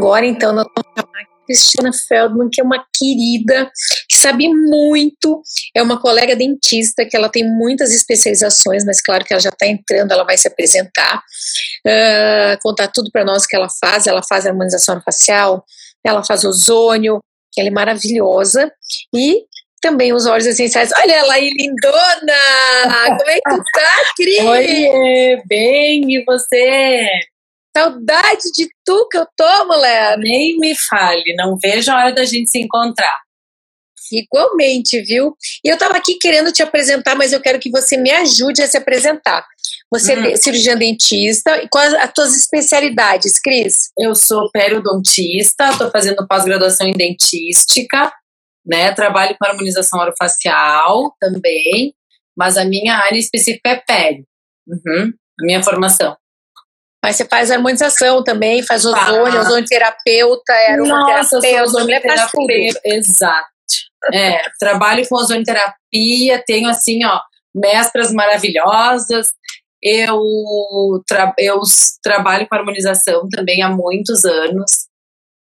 agora, então, nós vamos chamar Cristina Feldman, que é uma querida, que sabe muito, é uma colega dentista, que ela tem muitas especializações, mas claro que ela já está entrando, ela vai se apresentar, uh, contar tudo para nós que ela faz, ela faz harmonização facial, ela faz ozônio, que ela é maravilhosa, e também os óleos essenciais. Olha ela aí, lindona! Como é que tá, Cris? Oi, bem, e você? Saudade de tu que eu tô, mulher. Nem me fale, não vejo a hora da gente se encontrar. Igualmente, viu? E eu tava aqui querendo te apresentar, mas eu quero que você me ajude a se apresentar. Você hum. é cirurgiã dentista, e quais as tuas especialidades, Cris? Eu sou periodontista, tô fazendo pós-graduação em dentística, né? Trabalho com harmonização orofacial também, mas a minha área específica é pele. Uhum, a minha formação. Mas você faz harmonização também, faz ozônio, ah. ozônio terapeuta, aromaterapeuta, ozonioterapeuta. Exato. É, trabalho com ozonioterapia, tenho assim, ó, mestras maravilhosas. Eu, tra eu trabalho com harmonização também há muitos anos.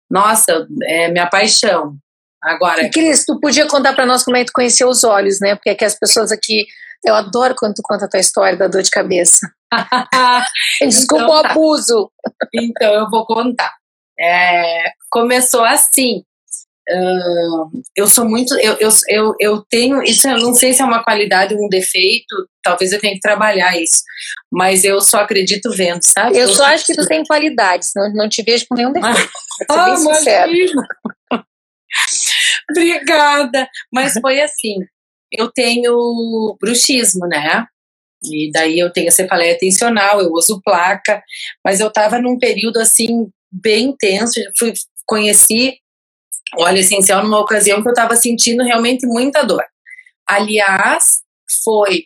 Nossa, é minha paixão. Agora. E Cris, tu podia contar para nós como é que tu conheceu os olhos, né? Porque é que as pessoas aqui. Eu adoro quando tu conta a tua história da dor de cabeça. Desculpa então, o tá. abuso. Então, eu vou contar. É, começou assim. Uh, eu sou muito. Eu, eu, eu, eu tenho. Isso eu não sei se é uma qualidade ou um defeito. Talvez eu tenha que trabalhar isso. Mas eu só acredito vendo, sabe? Eu, eu só acho que tu tem qualidades. Não, não te vejo com nenhum defeito. Ah, bem sincero. Obrigada. Mas foi assim. Eu tenho bruxismo, né? E daí eu tenho a cefaleia atencional, eu uso placa, mas eu estava num período assim bem intenso, fui conheci óleo essencial numa ocasião que eu estava sentindo realmente muita dor. Aliás, foi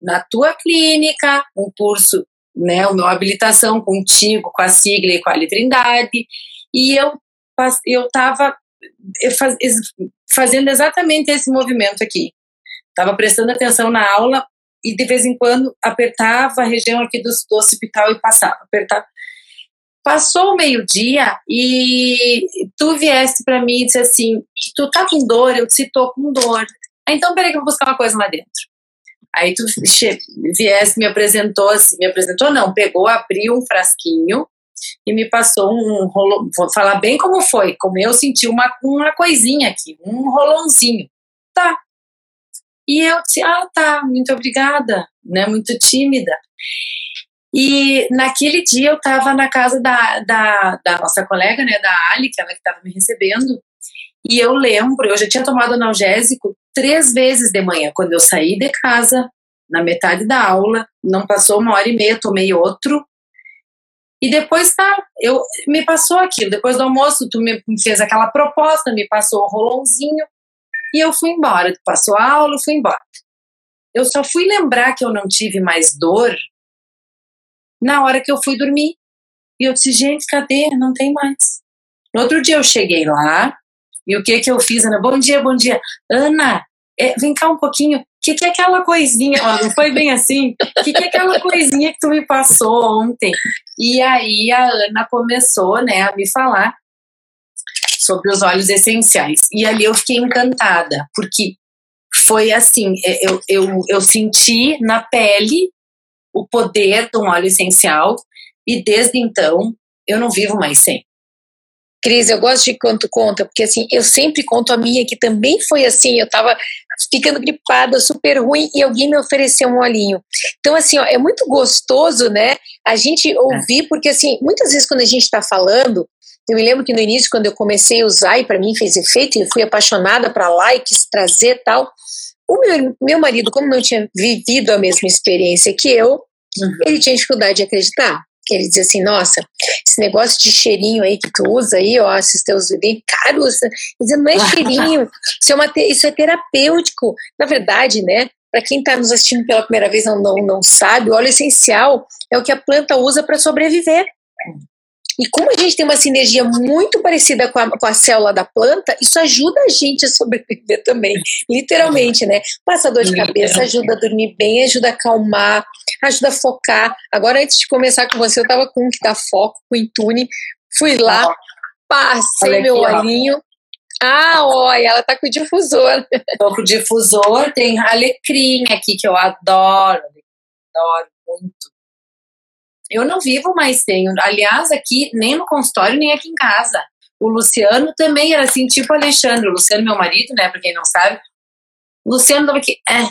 na tua clínica, um curso, né, uma habilitação contigo, com a sigla e com a Trindade, e eu eu estava fazendo exatamente esse movimento aqui. Estava prestando atenção na aula e de vez em quando apertava a região aqui do, do hospital e passava, apertava. Passou o meio-dia e tu vieste para mim e disse assim: Tu tá com dor? Eu disse: Tô com dor. Ah, então peraí que eu vou buscar uma coisa lá dentro. Aí tu viesse, me apresentou assim, me apresentou não, pegou, abriu um frasquinho e me passou um rolo, vou falar bem como foi, como eu senti uma, uma coisinha aqui, um rolãozinho. Tá. E eu disse, ah, tá, muito obrigada, né, muito tímida. E naquele dia eu estava na casa da, da, da, nossa colega, né, da Ali, que ela que estava me recebendo, e eu lembro, eu já tinha tomado analgésico três vezes de manhã, quando eu saí de casa, na metade da aula, não passou uma hora e meia, tomei outro, e depois tá, eu me passou aquilo. Depois do almoço, tu me fez aquela proposta, me passou o rolãozinho e eu fui embora. Passou a aula, fui embora. Eu só fui lembrar que eu não tive mais dor na hora que eu fui dormir. E eu disse, gente, cadê? Não tem mais. No outro dia eu cheguei lá e o que que eu fiz, Ana? Bom dia, bom dia. Ana, é, vem cá um pouquinho que, que é aquela coisinha, ó, não foi bem assim? O que, que é aquela coisinha que tu me passou ontem? E aí a Ana começou, né, a me falar sobre os óleos essenciais. E ali eu fiquei encantada, porque foi assim, é, eu, eu, eu senti na pele o poder de um óleo essencial e desde então eu não vivo mais sem. Cris, eu gosto de quanto conta, porque assim, eu sempre conto a minha, que também foi assim, eu tava ficando gripada, super ruim, e alguém me ofereceu um olhinho. Então, assim, ó, é muito gostoso, né, a gente ouvir, porque assim, muitas vezes quando a gente tá falando, eu me lembro que no início, quando eu comecei a usar, e para mim fez efeito, eu fui apaixonada para likes, trazer tal, o meu, meu marido, como não tinha vivido a mesma experiência que eu, uhum. ele tinha dificuldade de acreditar ele diz assim, nossa, esse negócio de cheirinho aí que tu usa aí, ó, esses teus bem caros, dizendo, não é cheirinho, isso é, uma, isso é terapêutico. Na verdade, né, para quem está nos assistindo pela primeira vez não, não, não sabe, o óleo essencial é o que a planta usa para sobreviver. E como a gente tem uma sinergia muito parecida com a, com a célula da planta, isso ajuda a gente a sobreviver também, literalmente, né? Passa dor de cabeça, ajuda a dormir bem, ajuda a acalmar, ajuda a focar. Agora, antes de começar com você, eu tava com um que dá foco, com o Intune, fui lá, Passei meu olhinho. Ah, olha, ela tá com o difusor. Tô com o difusor, tem alecrim aqui que eu adoro. Adoro muito. Eu não vivo mais sem. Aliás, aqui, nem no consultório, nem aqui em casa. O Luciano também era assim, tipo Alexandre. O Luciano, meu marido, né? Pra quem não sabe. O Luciano tava aqui. É,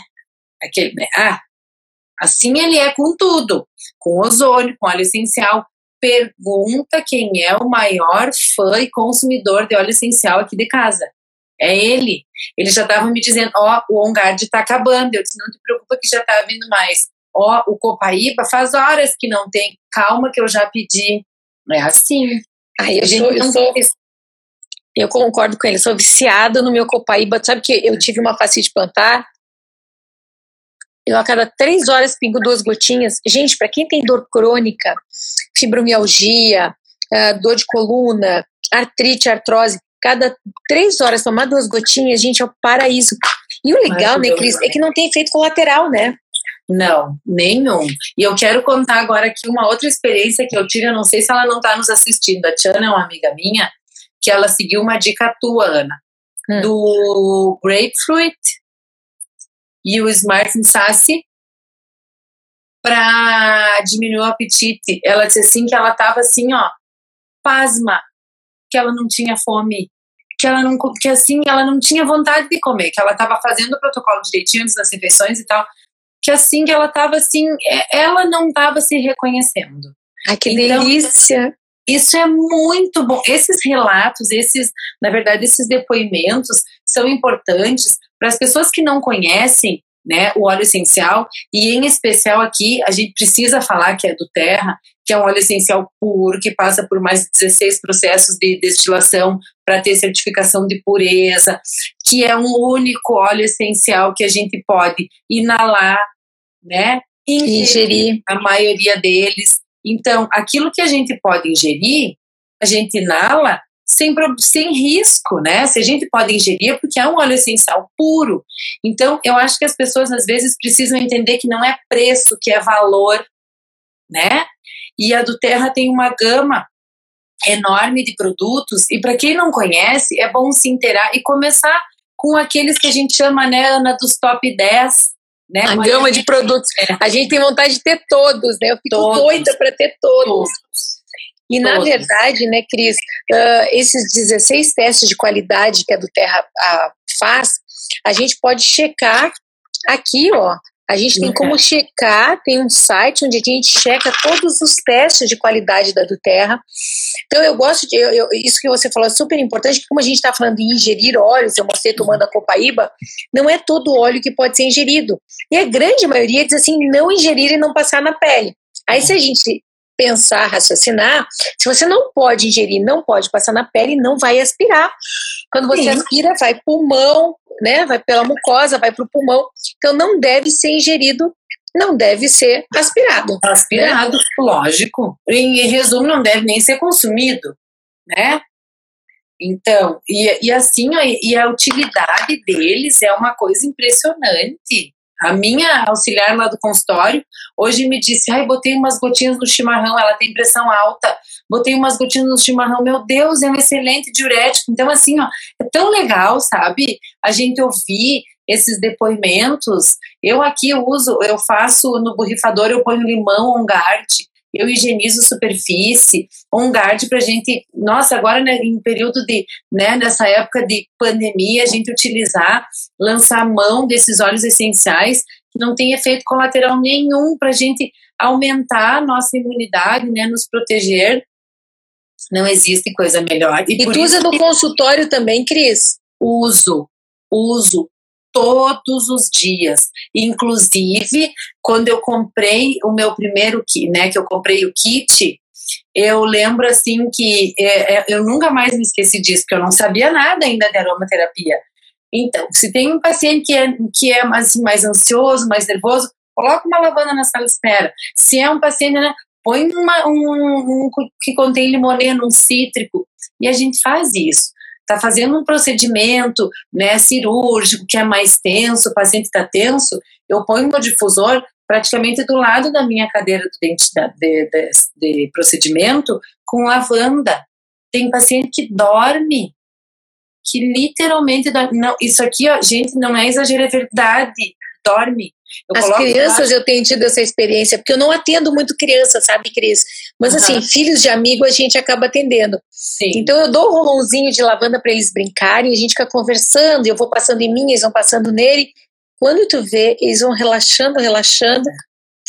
aquele, né? Ah, assim ele é com tudo. Com ozônio, com óleo essencial. Pergunta quem é o maior fã e consumidor de óleo essencial aqui de casa. É ele. Ele já estava me dizendo: Ó, oh, o OnGuard está acabando. Eu disse: Não te preocupa que já está vindo mais ó, o Copaíba faz horas que não tem, calma que eu já pedi. É assim. Ai, eu, sou, eu, sou, eu concordo com ele, sou viciada no meu Copaíba. Sabe que eu tive uma facite plantar? Eu a cada três horas pingo duas gotinhas. Gente, para quem tem dor crônica, fibromialgia, uh, dor de coluna, artrite, artrose, cada três horas tomar duas gotinhas, gente, é o paraíso. E o legal, né, Cris, é que não tem efeito colateral, né? Não, nenhum. E eu quero contar agora aqui uma outra experiência que eu tive, eu não sei se ela não está nos assistindo. A Tiana é uma amiga minha, que ela seguiu uma dica tua, Ana, hum. do grapefruit e o Smart Sassy para diminuir o apetite. Ela disse assim que ela estava assim, ó, pasma, que ela não tinha fome, que ela não que assim, ela não tinha vontade de comer, que ela estava fazendo o protocolo direitinho antes das refeições e tal que assim que ela estava assim, é, ela não estava se reconhecendo. Ai, que então, delícia! Isso é muito bom. Esses relatos, esses, na verdade, esses depoimentos são importantes para as pessoas que não conhecem né, o óleo essencial, e em especial aqui, a gente precisa falar que é do terra, que é um óleo essencial puro, que passa por mais de 16 processos de destilação para ter certificação de pureza, que é um único óleo essencial que a gente pode inalar, né? Ingerir. A maioria deles. Então, aquilo que a gente pode ingerir, a gente inala sem, sem risco, né? Se a gente pode ingerir, é porque é um óleo essencial puro. Então, eu acho que as pessoas às vezes precisam entender que não é preço, que é valor, né? E a do Terra tem uma gama enorme de produtos, e para quem não conhece, é bom se inteirar e começar com aqueles que a gente chama, né, Ana, dos top 10, né? A gama de produtos. É. A gente tem vontade de ter todos, né? Eu fico todos. doida para ter todos. todos. E todos. na verdade, né, Cris, uh, esses 16 testes de qualidade que a do Terra uh, faz, a gente pode checar aqui, ó, a gente tem como checar, tem um site onde a gente checa todos os testes de qualidade da do Terra. Então eu gosto de, eu, eu, isso que você falou é super importante, como a gente está falando de ingerir óleos, eu mostrei tomando a copaíba, não é todo óleo que pode ser ingerido. E a grande maioria diz assim, não ingerir e não passar na pele. Aí se a gente pensar, raciocinar, se você não pode ingerir, não pode passar na pele, não vai aspirar. Quando você Sim. aspira, vai pulmão, né? Vai pela mucosa, vai para o pulmão. Então não deve ser ingerido, não deve ser aspirado. Aspirado, né? lógico. Em, resumo, não deve nem ser consumido, né? Então, e, e assim, e a utilidade deles é uma coisa impressionante. A minha auxiliar lá do consultório hoje me disse: ai, botei umas gotinhas no chimarrão, ela tem pressão alta, botei umas gotinhas no chimarrão, meu Deus, é um excelente diurético. Então, assim, ó, é tão legal, sabe? A gente ouvir esses depoimentos. Eu aqui uso, eu faço no borrifador, eu ponho limão, guard, eu higienizo superfície, on guard para a gente, nossa, agora né, em período de, né, nessa época de pandemia, a gente utilizar, lançar mão desses óleos essenciais que não tem efeito colateral nenhum para a gente aumentar a nossa imunidade, né, nos proteger. Não existe coisa melhor. E, e tu usa no consultório também, Cris? Uso, uso todos os dias. Inclusive, quando eu comprei o meu primeiro kit, né, que eu comprei o kit, eu lembro assim que é, é, eu nunca mais me esqueci disso, porque eu não sabia nada ainda de aromaterapia. Então, se tem um paciente que é, que é mais, mais ansioso, mais nervoso, coloca uma lavanda na sala de espera. Se é um paciente, né, põe uma, um, um, que contém limoneno, um cítrico, e a gente faz isso está fazendo um procedimento né, cirúrgico que é mais tenso, o paciente está tenso, eu ponho meu difusor praticamente do lado da minha cadeira do dente de, de, de procedimento com lavanda. tem paciente que dorme, que literalmente dorme. Não, isso aqui, ó, gente, não é exagero, é verdade. Dorme. Eu As crianças lá. eu tenho tido essa experiência, porque eu não atendo muito criança, sabe, Cris? Mas uhum. assim, filhos de amigo a gente acaba atendendo. Sim. Então eu dou um rolãozinho de lavanda para eles brincarem, a gente fica conversando, eu vou passando em mim, eles vão passando nele. Quando tu vê, eles vão relaxando, relaxando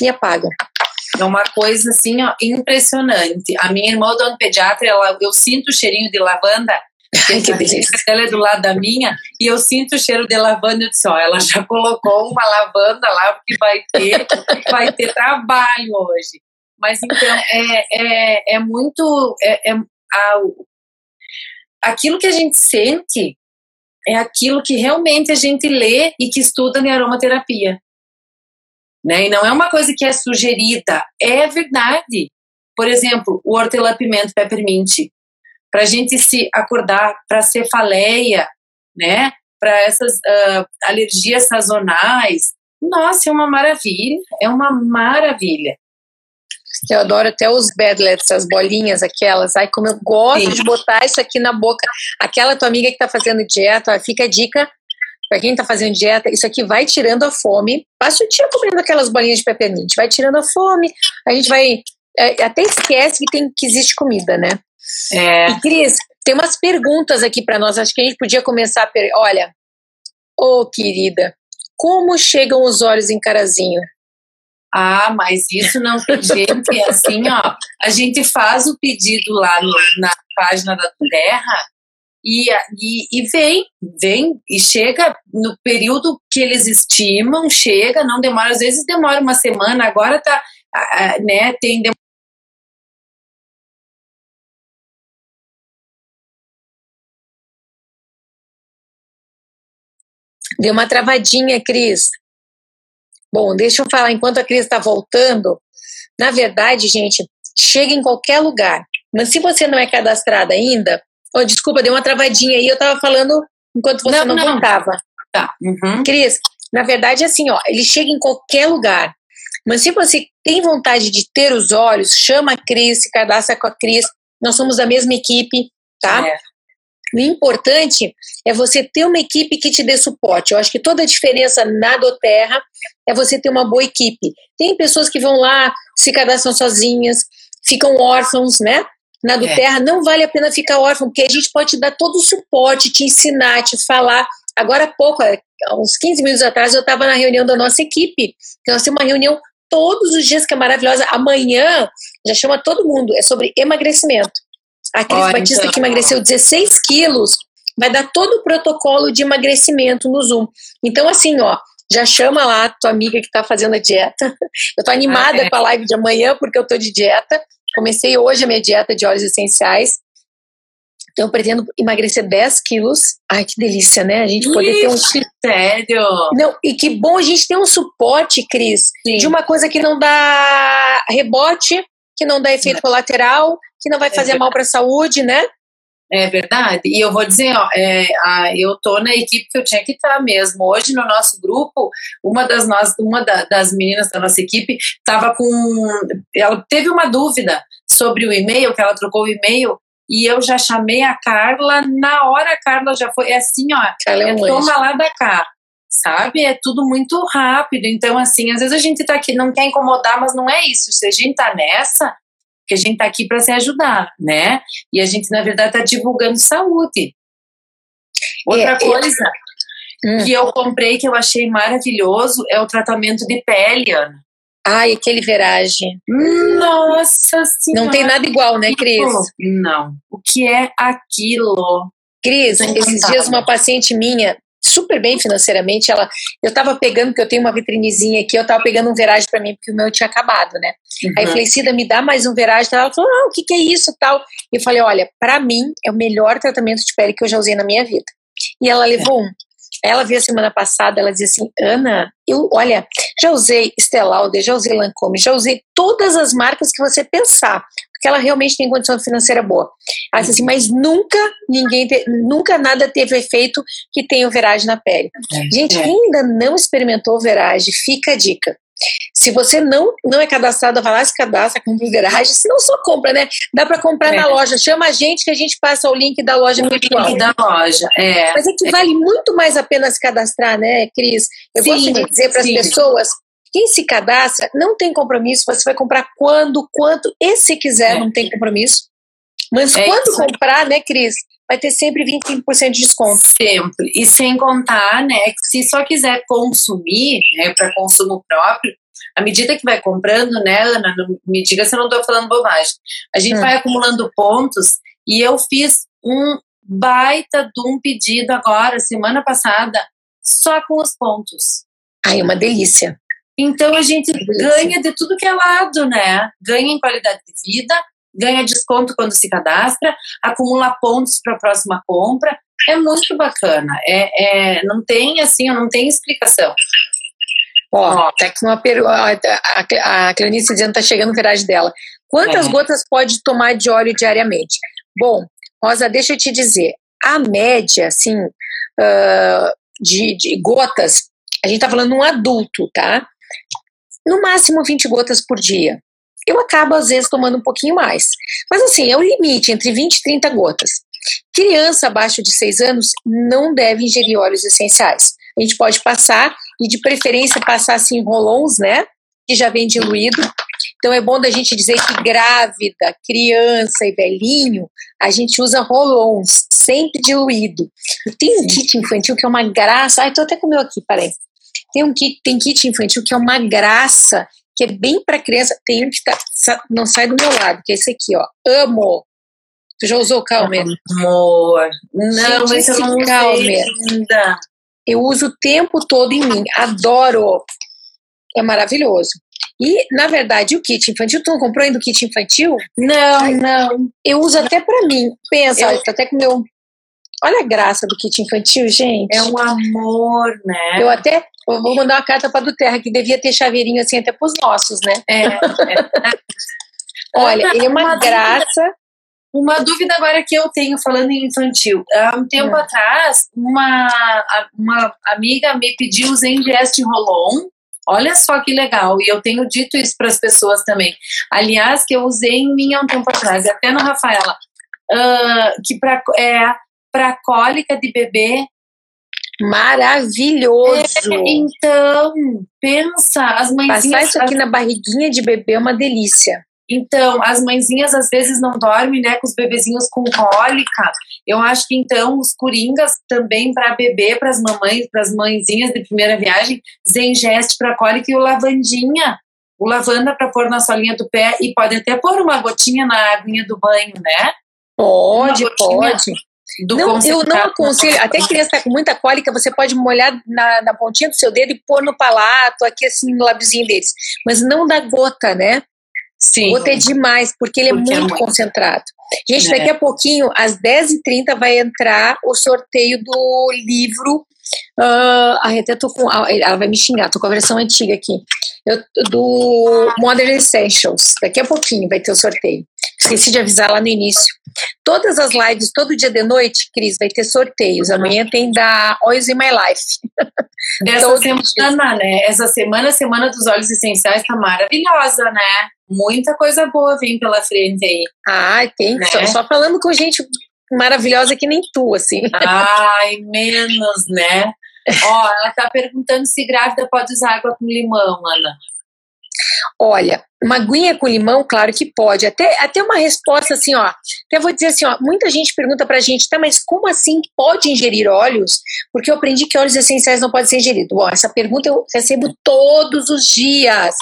e apagam. É uma coisa assim, ó, impressionante. A minha irmã do pediatra, ela, eu sinto o cheirinho de lavanda que delícia. Ela é do lado da minha e eu sinto o cheiro de lavanda. Eu disse: ó, ela já colocou uma lavanda lá porque vai ter, vai ter trabalho hoje. Mas então é, é, é muito. É, é a, aquilo que a gente sente é aquilo que realmente a gente lê e que estuda em aromaterapia. Né? E não é uma coisa que é sugerida, é verdade. Por exemplo, o hortelã-pimenta peppermint para a gente se acordar para cefaleia, né? Para essas uh, alergias sazonais. Nossa, é uma maravilha, é uma maravilha. Eu adoro até os bedlets, as bolinhas, aquelas. Ai, como eu gosto Sim. de botar isso aqui na boca. Aquela tua amiga que está fazendo dieta, ó, fica a dica para quem está fazendo dieta, isso aqui vai tirando a fome. Passa o dia comendo aquelas bolinhas de peppermint, vai tirando a fome. A gente vai é, até esquece que tem que existe comida, né? É. E Cris, tem umas perguntas aqui para nós. Acho que a gente podia começar. Per... Olha, ô oh, querida, como chegam os olhos em Carazinho? Ah, mas isso não tem jeito. É assim, ó, a gente faz o pedido lá no, na página da Terra e, e, e, vem, vem e chega no período que eles estimam, chega, não demora, às vezes demora uma semana, agora tá, né, tem Deu uma travadinha, Cris. Bom, deixa eu falar, enquanto a Cris está voltando, na verdade, gente, chega em qualquer lugar. Mas se você não é cadastrada ainda, oh, desculpa, deu uma travadinha aí, eu estava falando enquanto você não, não voltava. Tá. Uhum. Cris, na verdade, assim, ó, ele chega em qualquer lugar. Mas se você tem vontade de ter os olhos, chama a Cris, se cadastra com a Cris. Nós somos da mesma equipe, tá? É. O importante é você ter uma equipe que te dê suporte. Eu acho que toda a diferença na Doterra é você ter uma boa equipe. Tem pessoas que vão lá, se cadastram sozinhas, ficam órfãos, né? Na Doterra é. não vale a pena ficar órfão, porque a gente pode te dar todo o suporte, te ensinar, te falar. Agora há pouco, há uns 15 minutos atrás, eu estava na reunião da nossa equipe. Nós temos uma reunião todos os dias que é maravilhosa. Amanhã já chama todo mundo, é sobre emagrecimento. A Cris Olha, Batista, então. que emagreceu 16 quilos, vai dar todo o protocolo de emagrecimento no Zoom. Então, assim, ó, já chama lá tua amiga que tá fazendo a dieta. Eu tô animada ah, é. com a live de amanhã, porque eu tô de dieta. Comecei hoje a minha dieta de óleos essenciais. Então, eu pretendo emagrecer 10 quilos. Ai, que delícia, né? A gente poder Ixi, ter um. Sério? Não, e que bom a gente ter um suporte, Cris, Sim. de uma coisa que não dá rebote, que não dá efeito colateral, que não vai é fazer é mal para a saúde, né? É verdade. E eu vou dizer, ó, é, a, eu tô na equipe que eu tinha que estar tá mesmo. Hoje no nosso grupo, uma das nós, uma da, das meninas da nossa equipe estava com, ela teve uma dúvida sobre o e-mail, que ela trocou o e-mail e eu já chamei a Carla na hora. A Carla já foi é assim, ó, ela é, é toma lá da cá. Sabe? É tudo muito rápido. Então, assim, às vezes a gente tá aqui, não quer incomodar, mas não é isso. Se a gente tá nessa, que a gente está aqui para se ajudar, né? E a gente, na verdade, está divulgando saúde. Outra é, coisa é, que eu comprei que eu achei maravilhoso é o tratamento de pele, Ana. Ai, aquele veragem. Nossa Senhora. Não tem nada igual, né, Cris? Não. O que é aquilo? Cris, esses dias uma paciente minha super bem financeiramente. Ela, eu estava pegando, porque eu tenho uma vitrinezinha aqui, eu estava pegando um veragem para mim, porque o meu tinha acabado, né? Uhum. Aí eu falei, Cida, me dá mais um veragem. Ela falou, ah, o que, que é isso tal? E eu falei, olha, para mim é o melhor tratamento de pele que eu já usei na minha vida. E ela levou é. um. Ela veio a semana passada, ela dizia assim, Ana, eu, olha, já usei Estelaude, já usei Lancome, já usei todas as marcas que você pensar porque ela realmente tem condição financeira boa. Assim, mas nunca ninguém, te, nunca nada teve efeito que tenha veragem na pele. É, Gente, é. quem ainda não experimentou veragem, fica a dica. Se você não, não é cadastrado, vai lá, se cadastra, compra o garagem, se não só compra, né? Dá para comprar é. na loja. Chama a gente que a gente passa o link da loja o virtual. link da loja, é. Mas é que vale muito mais a pena se cadastrar, né, Cris? Eu sim, gosto de dizer para as pessoas quem se cadastra não tem compromisso, você vai comprar quando, quanto e se quiser, é. não tem compromisso. Mas é quando isso. comprar, né, Cris, vai ter sempre 25% de desconto. Sempre. E sem contar, né, que se só quiser consumir, né, para consumo próprio, à medida que vai comprando, né, Ana, me diga se eu não estou falando bobagem. A gente hum. vai acumulando pontos e eu fiz um baita de um pedido agora, semana passada, só com os pontos. Ai, é uma delícia. Então a gente ganha de tudo que é lado, né? Ganha em qualidade de vida, ganha desconto quando se cadastra, acumula pontos para a próxima compra. É muito bacana. É, é, não tem assim, não tem explicação. Ó, oh, tá aqui uma pergunta. A, a Clarice dizendo que tá chegando o garagem dela. Quantas é. gotas pode tomar de óleo diariamente? Bom, Rosa, deixa eu te dizer. A média, assim, uh, de, de gotas, a gente tá falando um adulto, tá? No máximo 20 gotas por dia. Eu acabo, às vezes, tomando um pouquinho mais. Mas, assim, é o limite, entre 20 e 30 gotas. Criança abaixo de 6 anos não deve ingerir óleos essenciais. A gente pode passar, e de preferência passar assim rolons, né? Que já vem diluído. Então é bom da gente dizer que grávida, criança e velhinho, a gente usa rolons, sempre diluído. Tem um kit infantil que é uma graça. Ai, tô até com o meu aqui, peraí. Tem um kit, tem kit infantil que é uma graça que é bem para criança. Tem um que tá, não sai do meu lado, que é esse aqui, ó. Amo. Tu já usou o Calmer? Amor. Não, Gente, esse eu não Calmer. ainda. Eu uso o tempo todo em mim. Adoro. É maravilhoso. E, na verdade, o kit infantil, tu não comprou ainda o kit infantil? Não, não. Eu uso até para mim. Pensa, eu... olha, até com meu. Olha a graça do kit infantil, gente. É um amor, né? Eu até eu vou mandar uma carta para do Terra, que devia ter chaveirinho assim até para os nossos, né? É. é. Olha, ele é uma, uma graça. Dúvida, uma dúvida agora que eu tenho falando em infantil. Há um tempo hum. atrás, uma, uma amiga me pediu o Zengest Rolon. Olha só que legal, e eu tenho dito isso para as pessoas também. Aliás, que eu usei em mim há um tempo atrás, até no Rafaela, uh, que para é, para cólica de bebê Maravilhoso! É, então, pensa, as mãezinhas. Passar isso aqui as... na barriguinha de bebê é uma delícia. Então, as mãezinhas às vezes não dormem, né, com os bebezinhos com cólica. Eu acho que então os coringas também para bebê, para as mamães, para as mãezinhas de primeira viagem, Zengeste para cólica e o lavandinha. O lavanda para pôr na solinha do pé e pode até pôr uma gotinha na aguinha do banho, né? Pode, pode não, eu não aconselho, até criança está com muita cólica, você pode molhar na, na, pontinha do seu dedo e pôr no palato, aqui assim, no lábiozinho deles. Mas não dá gota, né? Sim. Gota é demais, porque ele é porque é muito, é muito concentrado. Gente, daqui é. a pouquinho, às 10h30, vai entrar o sorteio do livro. Uh, até tô com. Ela vai me xingar, tô com a versão antiga aqui. Eu, do Modern Essentials. Daqui a pouquinho vai ter o sorteio. Esqueci de avisar lá no início. Todas as lives, todo dia de noite, Cris, vai ter sorteios. Amanhã tem da Oils in My Life. Essa semana, né? Essa semana, Semana dos Óleos Essenciais, tá maravilhosa, né? Muita coisa boa vem pela frente aí. Ah, tem. Né? Só, só falando com gente maravilhosa que nem tu, assim. Ai, menos, né? Ó, ela tá perguntando se grávida pode usar água com limão, Ana. Olha, uma aguinha com limão, claro que pode. Até, até uma resposta assim, ó. Até vou dizer assim, ó. Muita gente pergunta pra gente, tá, mas como assim pode ingerir óleos? Porque eu aprendi que óleos essenciais não podem ser ingeridos. Bom, essa pergunta eu recebo todos os dias.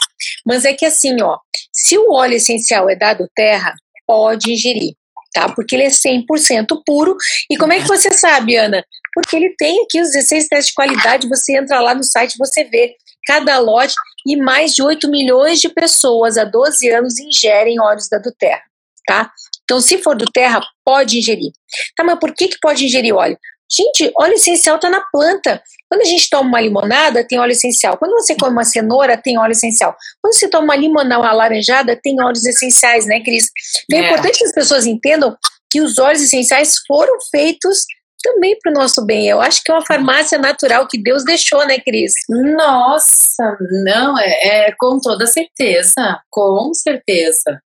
Mas é que assim, ó. Se o óleo essencial é dado terra, pode ingerir tá? Porque ele é 100% puro. E como é que você sabe, Ana? Porque ele tem aqui os 16 testes de qualidade, você entra lá no site, você vê cada lote e mais de 8 milhões de pessoas há 12 anos ingerem óleos da do Terra, tá? Então, se for do Terra, pode ingerir. Tá, mas por que, que pode ingerir óleo? Gente, óleo essencial está na planta. Quando a gente toma uma limonada, tem óleo essencial. Quando você come uma cenoura, tem óleo essencial. Quando você toma uma limonada uma laranjada, tem óleos essenciais, né, Cris? Então é. é importante que as pessoas entendam que os óleos essenciais foram feitos também para o nosso bem. Eu acho que é uma farmácia natural que Deus deixou, né, Cris? Nossa, não, é, é com toda certeza, com certeza.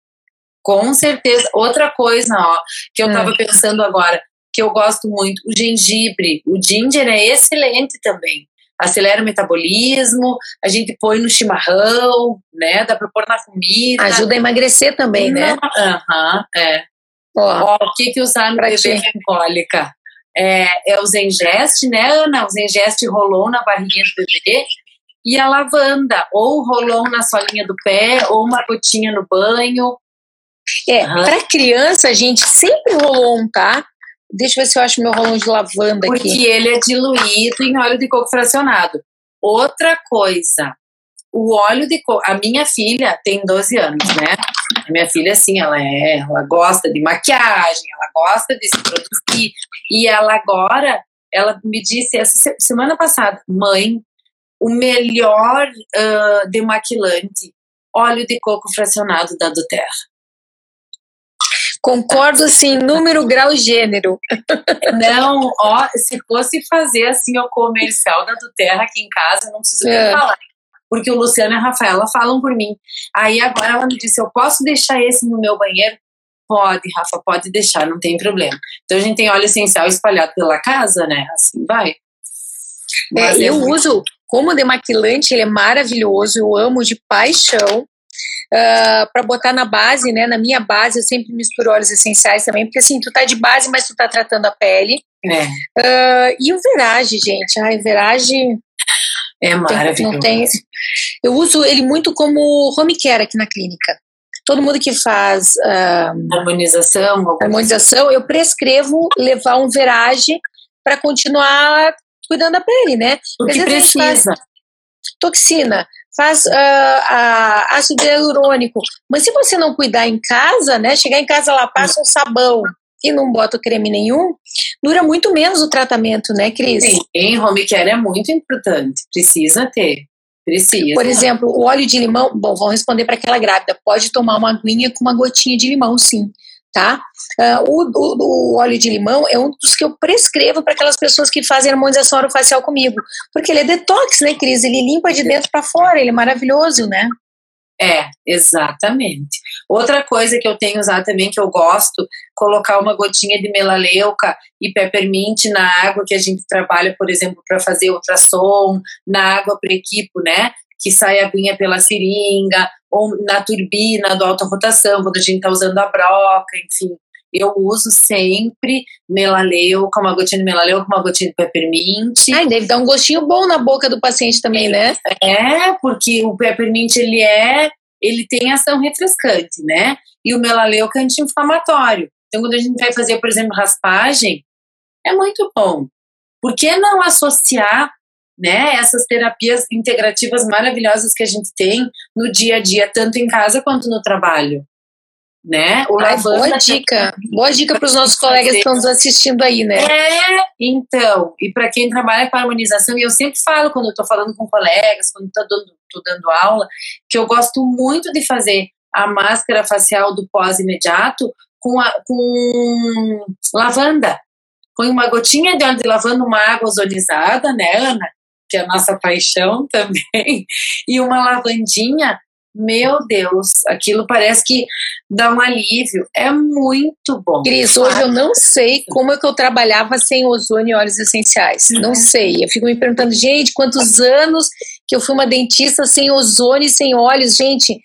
Com certeza. Outra coisa, ó, que eu estava hum. pensando agora, que eu gosto muito, o gengibre. O ginger é excelente também. Acelera o metabolismo, a gente põe no chimarrão, né? Dá para pôr na comida. Ajuda a emagrecer também, né? Aham, uhum, é. Ó, ó, o que que usar no bebê com cólica? É, é o Zengest, né, Ana? O Zengest rolou na barriguinha do bebê e a lavanda, ou rolou na solinha do pé, ou uma gotinha no banho. É, uhum. para criança a gente sempre rolou um, tá? Deixa eu ver se eu acho meu rolão de lavanda Porque aqui. Porque ele é diluído em óleo de coco fracionado. Outra coisa, o óleo de coco. A minha filha tem 12 anos, né? A minha filha, assim, ela é, ela gosta de maquiagem, ela gosta de se produzir. E ela agora, ela me disse essa semana passada, mãe, o melhor uh, demaquilante, óleo de coco fracionado da Doterra. Concordo, assim, número, grau, gênero. Não, ó, se fosse fazer assim o comercial da Doterra aqui em casa, não preciso nem é. falar. Porque o Luciano e a Rafaela falam por mim. Aí agora ela me disse: eu posso deixar esse no meu banheiro? Pode, Rafa, pode deixar, não tem problema. Então a gente tem óleo essencial espalhado pela casa, né? Assim vai. É, eu muito... uso como demaquilante, ele é maravilhoso, eu amo de paixão. Uh, ah, para botar na base, né? Na minha base eu sempre misturo óleos essenciais também, porque assim, tu tá de base, mas tu tá tratando a pele. É. Uh, e o Verage, gente, ai, Verage é maravilhoso. Tem, eu uso ele muito como home care aqui na clínica. Todo mundo que faz uh, harmonização, harmonização, eu prescrevo levar um Verage para continuar cuidando da pele, né? O que precisa. Toxina, faz uh, ácido hialurônico. Mas se você não cuidar em casa, né? Chegar em casa lá, passa um sabão e não bota creme nenhum, dura muito menos o tratamento, né, Cris? Sim, home care é muito importante. Precisa ter. Precisa. Por exemplo, o óleo de limão, bom, vamos responder para aquela grávida. Pode tomar uma aguinha com uma gotinha de limão, sim tá? Uh, o, o, o, óleo de limão é um dos que eu prescrevo para aquelas pessoas que fazem harmonização orofacial comigo, porque ele é detox, né, Cris? Ele limpa de dentro para fora, ele é maravilhoso, né? É, exatamente. Outra coisa que eu tenho usado também, que eu gosto, colocar uma gotinha de melaleuca e peppermint na água que a gente trabalha, por exemplo, para fazer ultrassom, na água para equipo, né? Que sai a aguinha pela seringa, ou na turbina do alta rotação, quando a gente está usando a broca, enfim. Eu uso sempre melaleuca, uma gotinha de melaleuca, uma gotinha de peppermint. Ai, deve dar um gostinho bom na boca do paciente também, né? É, porque o peppermint, ele é, ele tem ação refrescante, né? E o melaleuca é anti-inflamatório. Então, quando a gente vai fazer, por exemplo, raspagem, é muito bom. Por que não associar né, essas terapias integrativas maravilhosas que a gente tem no dia a dia, tanto em casa quanto no trabalho. Né? O Ai, boa dica, boa dica para os nossos colegas que estão nos assistindo aí, né? É, então, e para quem trabalha com harmonização, e eu sempre falo quando eu estou falando com colegas, quando estou dando, dando aula, que eu gosto muito de fazer a máscara facial do pós-imediato com, a, com lavanda. Põe uma gotinha de óleo de lavanda, uma água ozonizada, né, Ana? que é a nossa paixão também, e uma lavandinha, meu Deus, aquilo parece que dá um alívio. É muito bom. Cris, hoje eu não sei como é que eu trabalhava sem ozônio e óleos essenciais. Uhum. Não sei. Eu fico me perguntando, gente, quantos anos que eu fui uma dentista sem ozônio e sem óleos? Gente,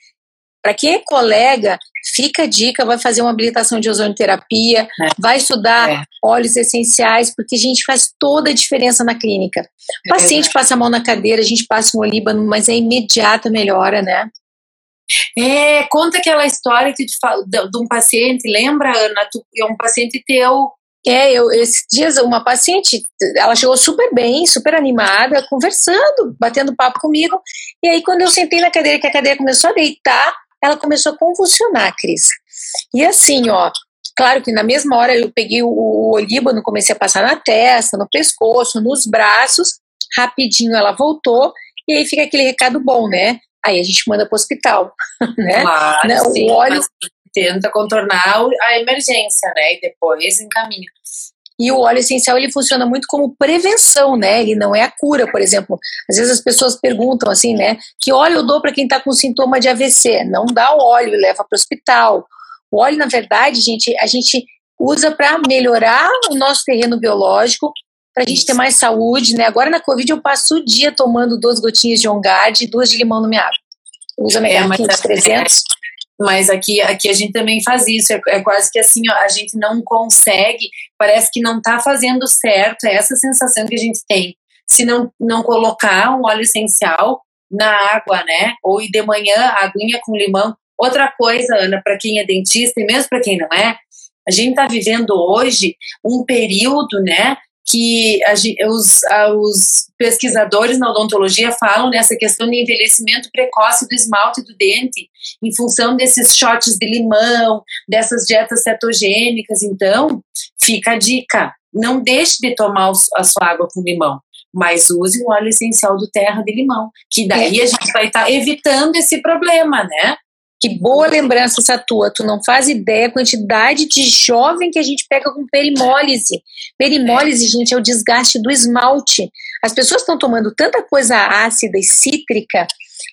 para quem é colega, fica a dica, vai fazer uma habilitação de ozonioterapia, é. vai estudar é. óleos essenciais, porque a gente faz toda a diferença na clínica. O é paciente passa a mão na cadeira, a gente passa um olíbano, mas é imediata melhora, né? É, conta aquela história que de, de um paciente, lembra, Ana? Tu, é um paciente teu é, eu, esses dias uma paciente, ela chegou super bem, super animada, conversando, batendo papo comigo. E aí, quando eu sentei na cadeira, que a cadeira começou a deitar, ela começou a convulsionar, Cris. E assim, ó, claro que na mesma hora eu peguei o, o olíbano, comecei a passar na testa, no pescoço, nos braços, rapidinho ela voltou, e aí fica aquele recado bom, né? Aí a gente manda para o hospital, né? Claro, né? Sim, o óleo tenta contornar a emergência, né? E depois encaminha. E o óleo essencial ele funciona muito como prevenção, né? Ele não é a cura, por exemplo. Às vezes as pessoas perguntam assim, né? Que óleo eu dou para quem está com sintoma de AVC? Não dá o óleo, leva para o hospital. O óleo, na verdade, gente, a gente usa para melhorar o nosso terreno biológico, para a gente ter mais saúde, né? Agora na Covid eu passo o dia tomando duas gotinhas de Ongard e duas de limão no minha água. Usa minha é, garrafinha de 300. Mas aqui, aqui a gente também faz isso, é, é quase que assim, ó, a gente não consegue, parece que não está fazendo certo, é essa sensação que a gente tem. Se não, não colocar um óleo essencial na água, né? Ou de manhã, aguinha com limão. Outra coisa, Ana, para quem é dentista e mesmo para quem não é, a gente está vivendo hoje um período, né, que a, os, a, os pesquisadores na odontologia falam nessa questão de envelhecimento precoce do esmalte do dente, em função desses shots de limão, dessas dietas cetogênicas. Então, fica a dica: não deixe de tomar a sua água com limão. Mas use o óleo essencial do terra de limão, que daí a gente vai estar tá evitando esse problema, né? Que boa lembrança essa tua. Tu não faz ideia a quantidade de jovem que a gente pega com perimólise. Perimólise, gente, é o desgaste do esmalte. As pessoas estão tomando tanta coisa ácida e cítrica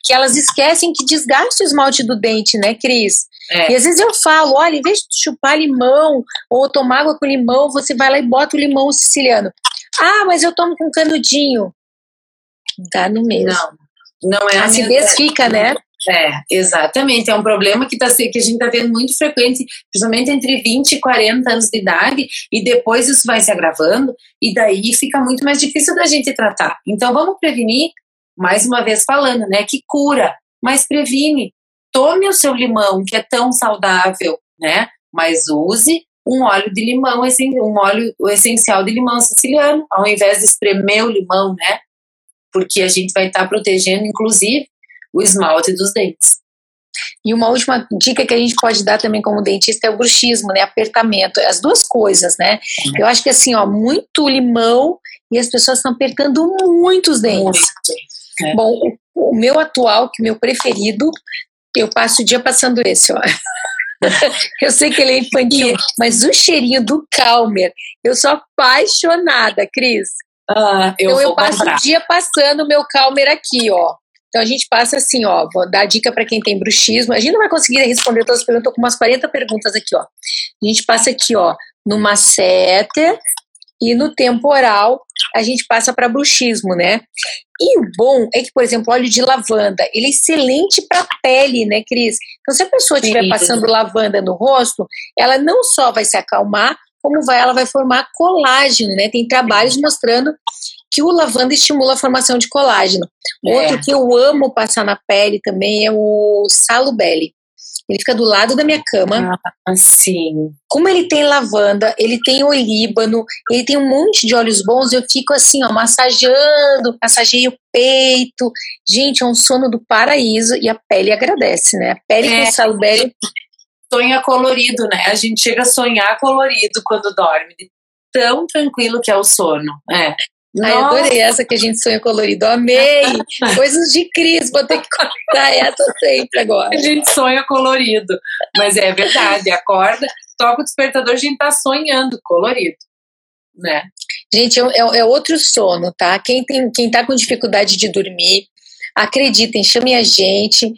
que elas esquecem que desgasta o esmalte do dente, né, Cris? É. E às vezes eu falo, olha, em vez de chupar limão ou tomar água com limão, você vai lá e bota o limão siciliano. Ah, mas eu tomo com canudinho. Dá no mesmo. Não, não é a acidez fica, né? É, exatamente. É um problema que, tá, que a gente está vendo muito frequente, principalmente entre 20 e 40 anos de idade, e depois isso vai se agravando, e daí fica muito mais difícil da gente tratar. Então vamos prevenir, mais uma vez falando, né, que cura, mas previne. Tome o seu limão, que é tão saudável, né, mas use um óleo de limão, um óleo essencial de limão siciliano, ao invés de espremer o limão, né, porque a gente vai estar tá protegendo, inclusive, o esmalte dos dentes. E uma última dica que a gente pode dar também como dentista é o bruxismo, né? Apertamento, as duas coisas, né? Eu acho que assim, ó, muito limão e as pessoas estão apertando muito os dentes. Muito. É. Bom, o, o, meu atual, que é meu preferido, eu passo o dia passando esse, ó. eu sei que ele é infantil, mas o cheirinho do Calmer, eu sou apaixonada, Cris. Ah, eu então eu passo comprar. o dia passando o meu Calmer aqui, ó. Então a gente passa assim, ó, vou dar dica para quem tem bruxismo. A gente não vai conseguir responder todas as perguntas, tô com umas 40 perguntas aqui, ó. A gente passa aqui, ó, no masseter e no temporal a gente passa para bruxismo, né? E o bom é que, por exemplo, óleo de lavanda, ele é excelente para pele, né, Cris? Então, se a pessoa estiver passando lavanda no rosto, ela não só vai se acalmar, como vai, ela vai formar colágeno, né? Tem trabalhos mostrando que o lavanda estimula a formação de colágeno. É. Outro que eu amo passar na pele também é o salubelli. Ele fica do lado da minha cama. Ah, sim. Como ele tem lavanda, ele tem olíbano, ele tem um monte de óleos bons, eu fico assim, ó, massageando, massageio o peito. Gente, é um sono do paraíso e a pele agradece, né? A pele é. com salubelli. Sonha colorido, né? A gente chega a sonhar colorido quando dorme. Tão tranquilo que é o sono. É. Ai, adorei essa que a gente sonha colorido. Amei! Coisas de Cris, vou ter que contar essa sempre agora. A gente sonha colorido. Mas é verdade, acorda, toca o despertador, a gente tá sonhando colorido. Né? Gente, é, é, é outro sono, tá? Quem, tem, quem tá com dificuldade de dormir, acreditem, chamem a gente.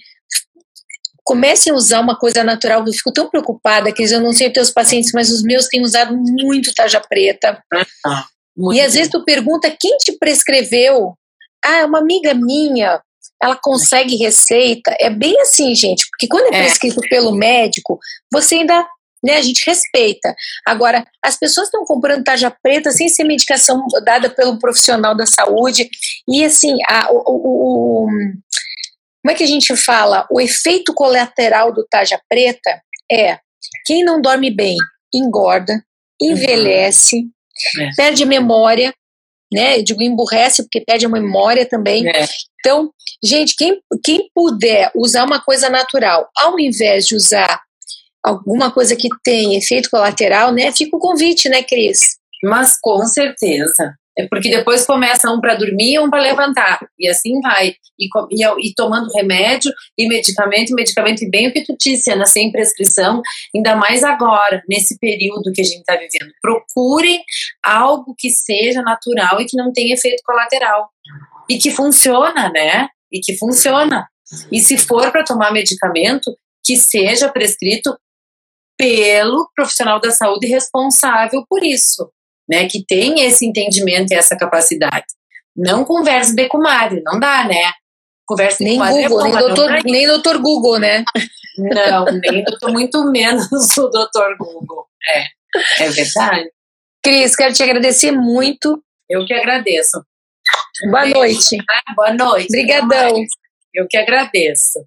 Comecem a usar uma coisa natural. Eu fico tão preocupada, Cris. Eu não sei os teus pacientes, mas os meus têm usado muito tarja preta. Ah. Muito e às bem. vezes tu pergunta quem te prescreveu. Ah, é uma amiga minha, ela consegue receita. É bem assim, gente, porque quando é, é. prescrito pelo médico, você ainda, né, a gente respeita. Agora, as pessoas estão comprando tarja preta sem ser medicação dada pelo profissional da saúde. E assim, a, o, o, o como é que a gente fala? O efeito colateral do tarja preta é quem não dorme bem engorda, uhum. envelhece, é. perde a memória, né? Eu digo emburrece porque perde a memória também. É. Então, gente, quem, quem puder usar uma coisa natural, ao invés de usar alguma coisa que tem efeito colateral, né? Fica o convite, né, Cris? Mas com certeza, É porque depois começa um para dormir, um para levantar, e assim vai. E, e, e, tomando remédio e medicamento, medicamento, e bem o que tu disse, Ana, sem prescrição, ainda mais agora, nesse período que a gente está vivendo. Procure algo que seja natural e que não tenha efeito colateral. E que funciona, né? E que funciona. E se for para tomar medicamento, que seja prescrito pelo profissional da saúde responsável por isso né, que tem esse entendimento e essa capacidade. Não converse de comadre, não dá, né? Converse nem Google, é bom, nem, doutor, nem doutor Google, né? Não, nem doutor, muito menos o doutor Google. É, é verdade. Cris, quero te agradecer muito. Eu que agradeço. Boa noite. Ah, boa noite. Obrigadão. Eu que agradeço.